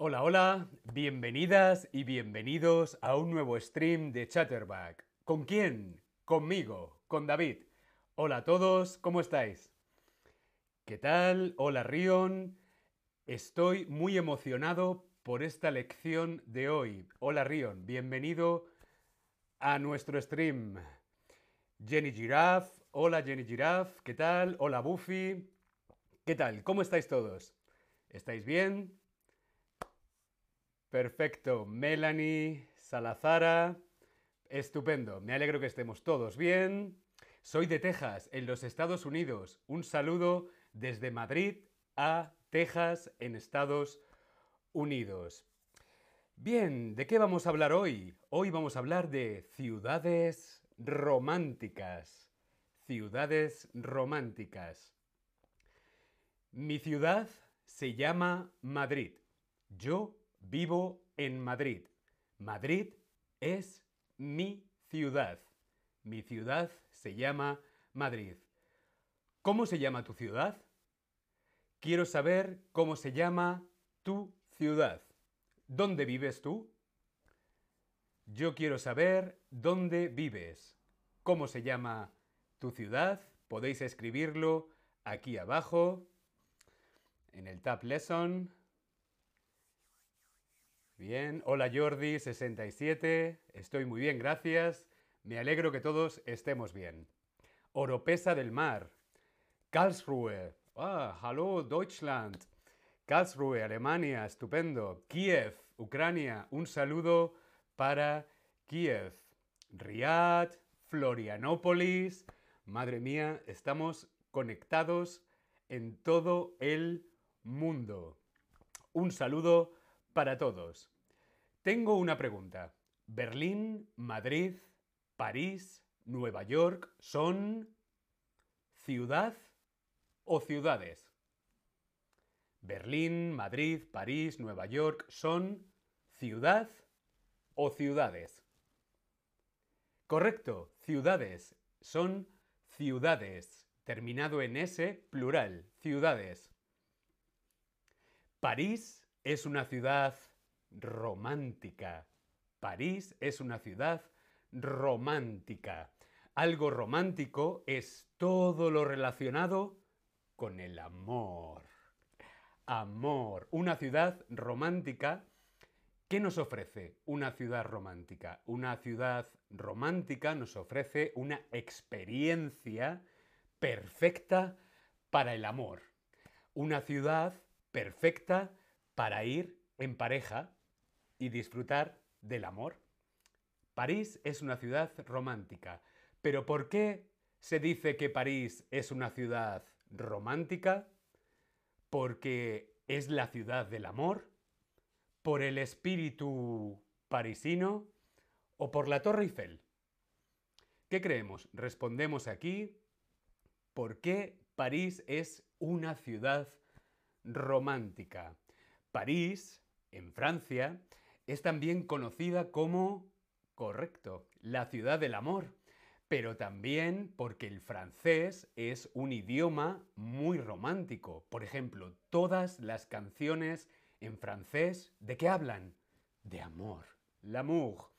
Hola, hola, bienvenidas y bienvenidos a un nuevo stream de Chatterback. ¿Con quién? Conmigo, con David. Hola a todos, ¿cómo estáis? ¿Qué tal? Hola Rion. Estoy muy emocionado por esta lección de hoy. Hola Rion, bienvenido a nuestro stream. Jenny Giraffe, hola Jenny Giraffe, ¿qué tal? Hola Buffy, ¿qué tal? ¿Cómo estáis todos? ¿Estáis bien? Perfecto, Melanie, Salazara, estupendo, me alegro que estemos todos bien. Soy de Texas, en los Estados Unidos. Un saludo desde Madrid a Texas, en Estados Unidos. Bien, ¿de qué vamos a hablar hoy? Hoy vamos a hablar de ciudades románticas. Ciudades románticas. Mi ciudad se llama Madrid. Yo vivo en Madrid. Madrid es mi ciudad. Mi ciudad se llama Madrid. ¿Cómo se llama tu ciudad? Quiero saber cómo se llama tu ciudad. ¿Dónde vives tú? Yo quiero saber dónde vives. ¿Cómo se llama tu ciudad? Podéis escribirlo aquí abajo en el Tab Lesson. Bien, hola Jordi67, estoy muy bien, gracias. Me alegro que todos estemos bien. Oropesa del Mar, Karlsruhe, ah, hallo Deutschland, Karlsruhe, Alemania, estupendo. Kiev, Ucrania, un saludo para Kiev. Riad, Florianópolis, madre mía, estamos conectados en todo el mundo. Un saludo para todos. Tengo una pregunta. ¿Berlín, Madrid, París, Nueva York son ciudad o ciudades? Berlín, Madrid, París, Nueva York son ciudad o ciudades. Correcto, ciudades. Son ciudades. Terminado en S, plural, ciudades. París es una ciudad romántica. París es una ciudad romántica. Algo romántico es todo lo relacionado con el amor. Amor. Una ciudad romántica. ¿Qué nos ofrece una ciudad romántica? Una ciudad romántica nos ofrece una experiencia perfecta para el amor. Una ciudad perfecta para ir en pareja y disfrutar del amor. París es una ciudad romántica. Pero ¿por qué se dice que París es una ciudad romántica? Porque es la ciudad del amor, por el espíritu parisino o por la Torre Eiffel. ¿Qué creemos? Respondemos aquí por qué París es una ciudad romántica. París, en Francia, es también conocida como, correcto, la ciudad del amor, pero también porque el francés es un idioma muy romántico. Por ejemplo, todas las canciones en francés, ¿de qué hablan? De amor, l'amour.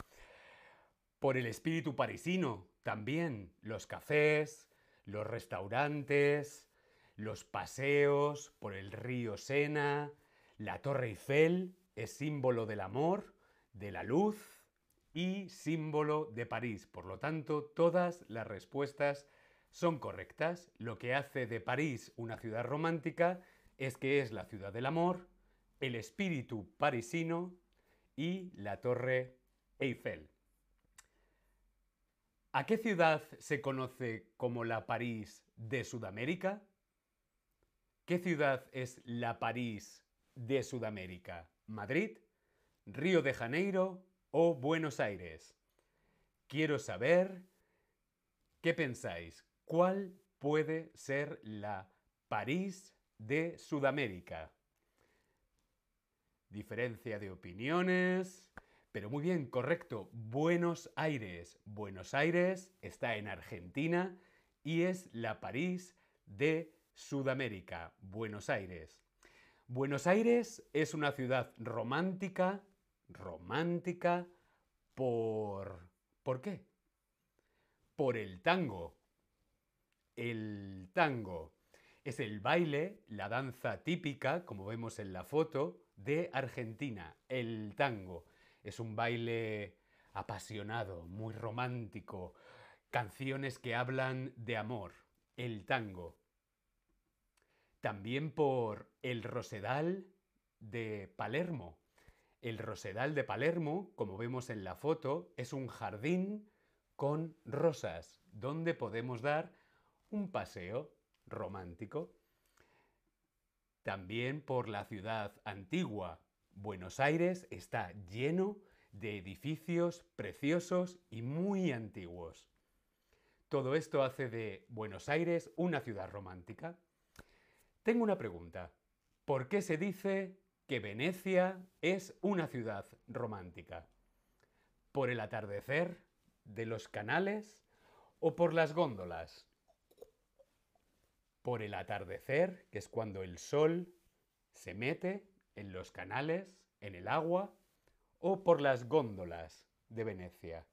Por el espíritu parisino, también los cafés, los restaurantes, los paseos por el río Sena, la Torre Eiffel es símbolo del amor, de la luz y símbolo de París. Por lo tanto, todas las respuestas son correctas. Lo que hace de París una ciudad romántica es que es la ciudad del amor, el espíritu parisino y la Torre Eiffel. ¿A qué ciudad se conoce como la París de Sudamérica? ¿Qué ciudad es la París de Sudamérica? ¿Madrid, Río de Janeiro o Buenos Aires? Quiero saber qué pensáis. ¿Cuál puede ser la París de Sudamérica? Diferencia de opiniones. Pero muy bien, correcto. Buenos Aires. Buenos Aires está en Argentina y es la París de Sudamérica. Buenos Aires. Buenos Aires es una ciudad romántica, romántica, por... ¿Por qué? Por el tango. El tango es el baile, la danza típica, como vemos en la foto, de Argentina, el tango. Es un baile apasionado, muy romántico, canciones que hablan de amor, el tango. También por el Rosedal de Palermo. El Rosedal de Palermo, como vemos en la foto, es un jardín con rosas, donde podemos dar un paseo romántico. También por la ciudad antigua. Buenos Aires está lleno de edificios preciosos y muy antiguos. Todo esto hace de Buenos Aires una ciudad romántica. Tengo una pregunta. ¿Por qué se dice que Venecia es una ciudad romántica? ¿Por el atardecer de los canales o por las góndolas? Por el atardecer, que es cuando el sol se mete en los canales, en el agua, o por las góndolas de Venecia.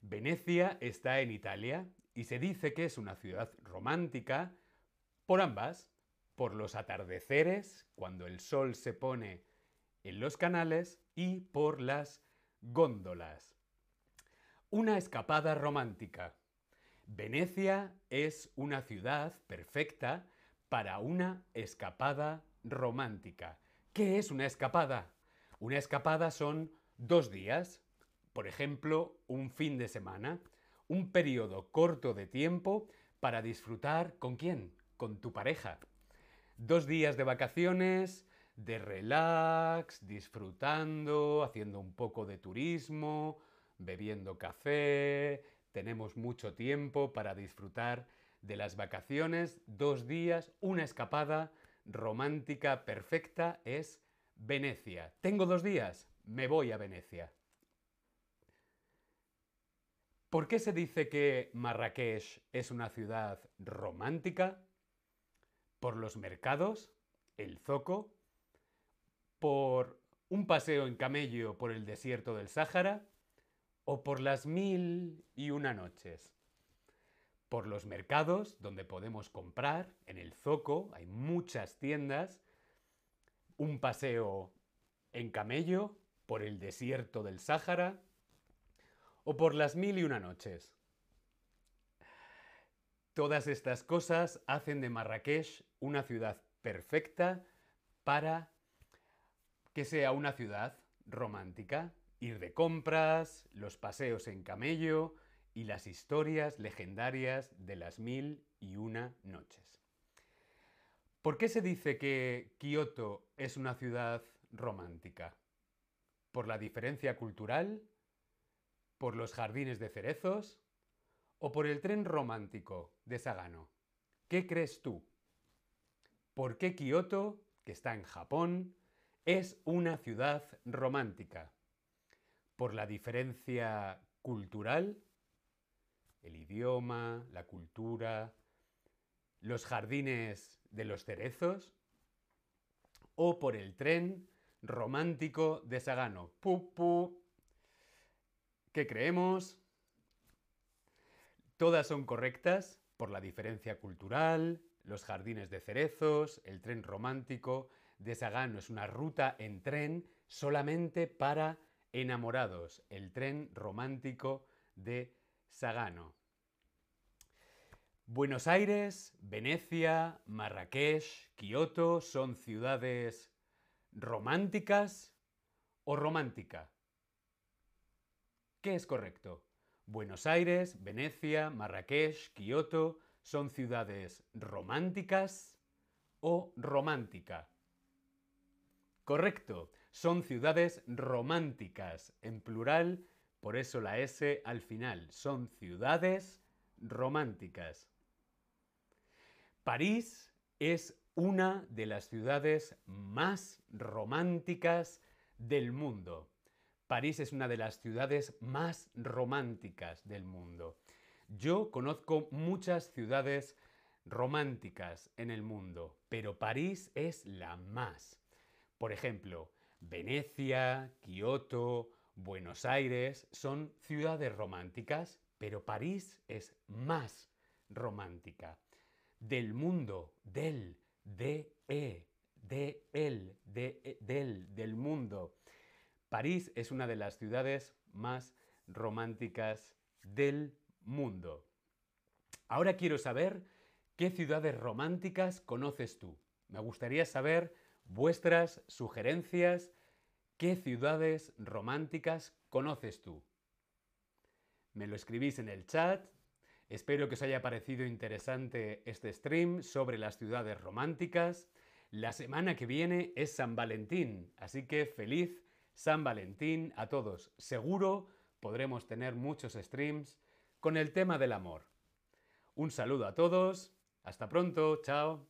Venecia está en Italia y se dice que es una ciudad romántica por ambas, por los atardeceres, cuando el sol se pone en los canales, y por las góndolas. Una escapada romántica. Venecia es una ciudad perfecta para una escapada romántica. ¿Qué es una escapada? Una escapada son dos días, por ejemplo, un fin de semana, un periodo corto de tiempo para disfrutar con quién? Con tu pareja. Dos días de vacaciones, de relax, disfrutando, haciendo un poco de turismo, bebiendo café. Tenemos mucho tiempo para disfrutar de las vacaciones. Dos días, una escapada romántica perfecta es Venecia. Tengo dos días, me voy a Venecia. ¿Por qué se dice que Marrakech es una ciudad romántica? ¿Por los mercados? ¿El zoco? ¿Por un paseo en camello por el desierto del Sáhara? ¿O por las mil y una noches? Por los mercados, donde podemos comprar, en el zoco hay muchas tiendas, un paseo en camello por el desierto del Sáhara, o por las mil y una noches. Todas estas cosas hacen de Marrakech una ciudad perfecta para que sea una ciudad romántica. Ir de compras, los paseos en camello y las historias legendarias de las mil y una noches. ¿Por qué se dice que Kioto es una ciudad romántica? ¿Por la diferencia cultural? ¿Por los jardines de cerezos? ¿O por el tren romántico de Sagano? ¿Qué crees tú? ¿Por qué Kioto, que está en Japón, es una ciudad romántica? ¿Por la diferencia cultural? El idioma, la cultura, los jardines de los cerezos? ¿O por el tren romántico de Sagano? ¡Pu, ¿Qué creemos? Todas son correctas por la diferencia cultural, los jardines de cerezos, el tren romántico de Sagano es una ruta en tren solamente para enamorados, el tren romántico de Sagano. Buenos Aires, Venecia, Marrakech, Kioto son ciudades románticas o romántica. ¿Qué es correcto? Buenos Aires, Venecia, Marrakech, Kioto son ciudades románticas o romántica. Correcto, son ciudades románticas, en plural, por eso la S al final. Son ciudades románticas. París es una de las ciudades más románticas del mundo. París es una de las ciudades más románticas del mundo. Yo conozco muchas ciudades románticas en el mundo, pero París es la más. Por ejemplo, Venecia, Kioto, Buenos Aires son ciudades románticas, pero París es más romántica. Del mundo, del, de, e, de él, de, del, del mundo. París es una de las ciudades más románticas del mundo. Ahora quiero saber qué ciudades románticas conoces tú. Me gustaría saber vuestras sugerencias. ¿Qué ciudades románticas conoces tú? Me lo escribís en el chat. Espero que os haya parecido interesante este stream sobre las ciudades románticas. La semana que viene es San Valentín, así que feliz San Valentín a todos. Seguro podremos tener muchos streams con el tema del amor. Un saludo a todos. Hasta pronto. Chao.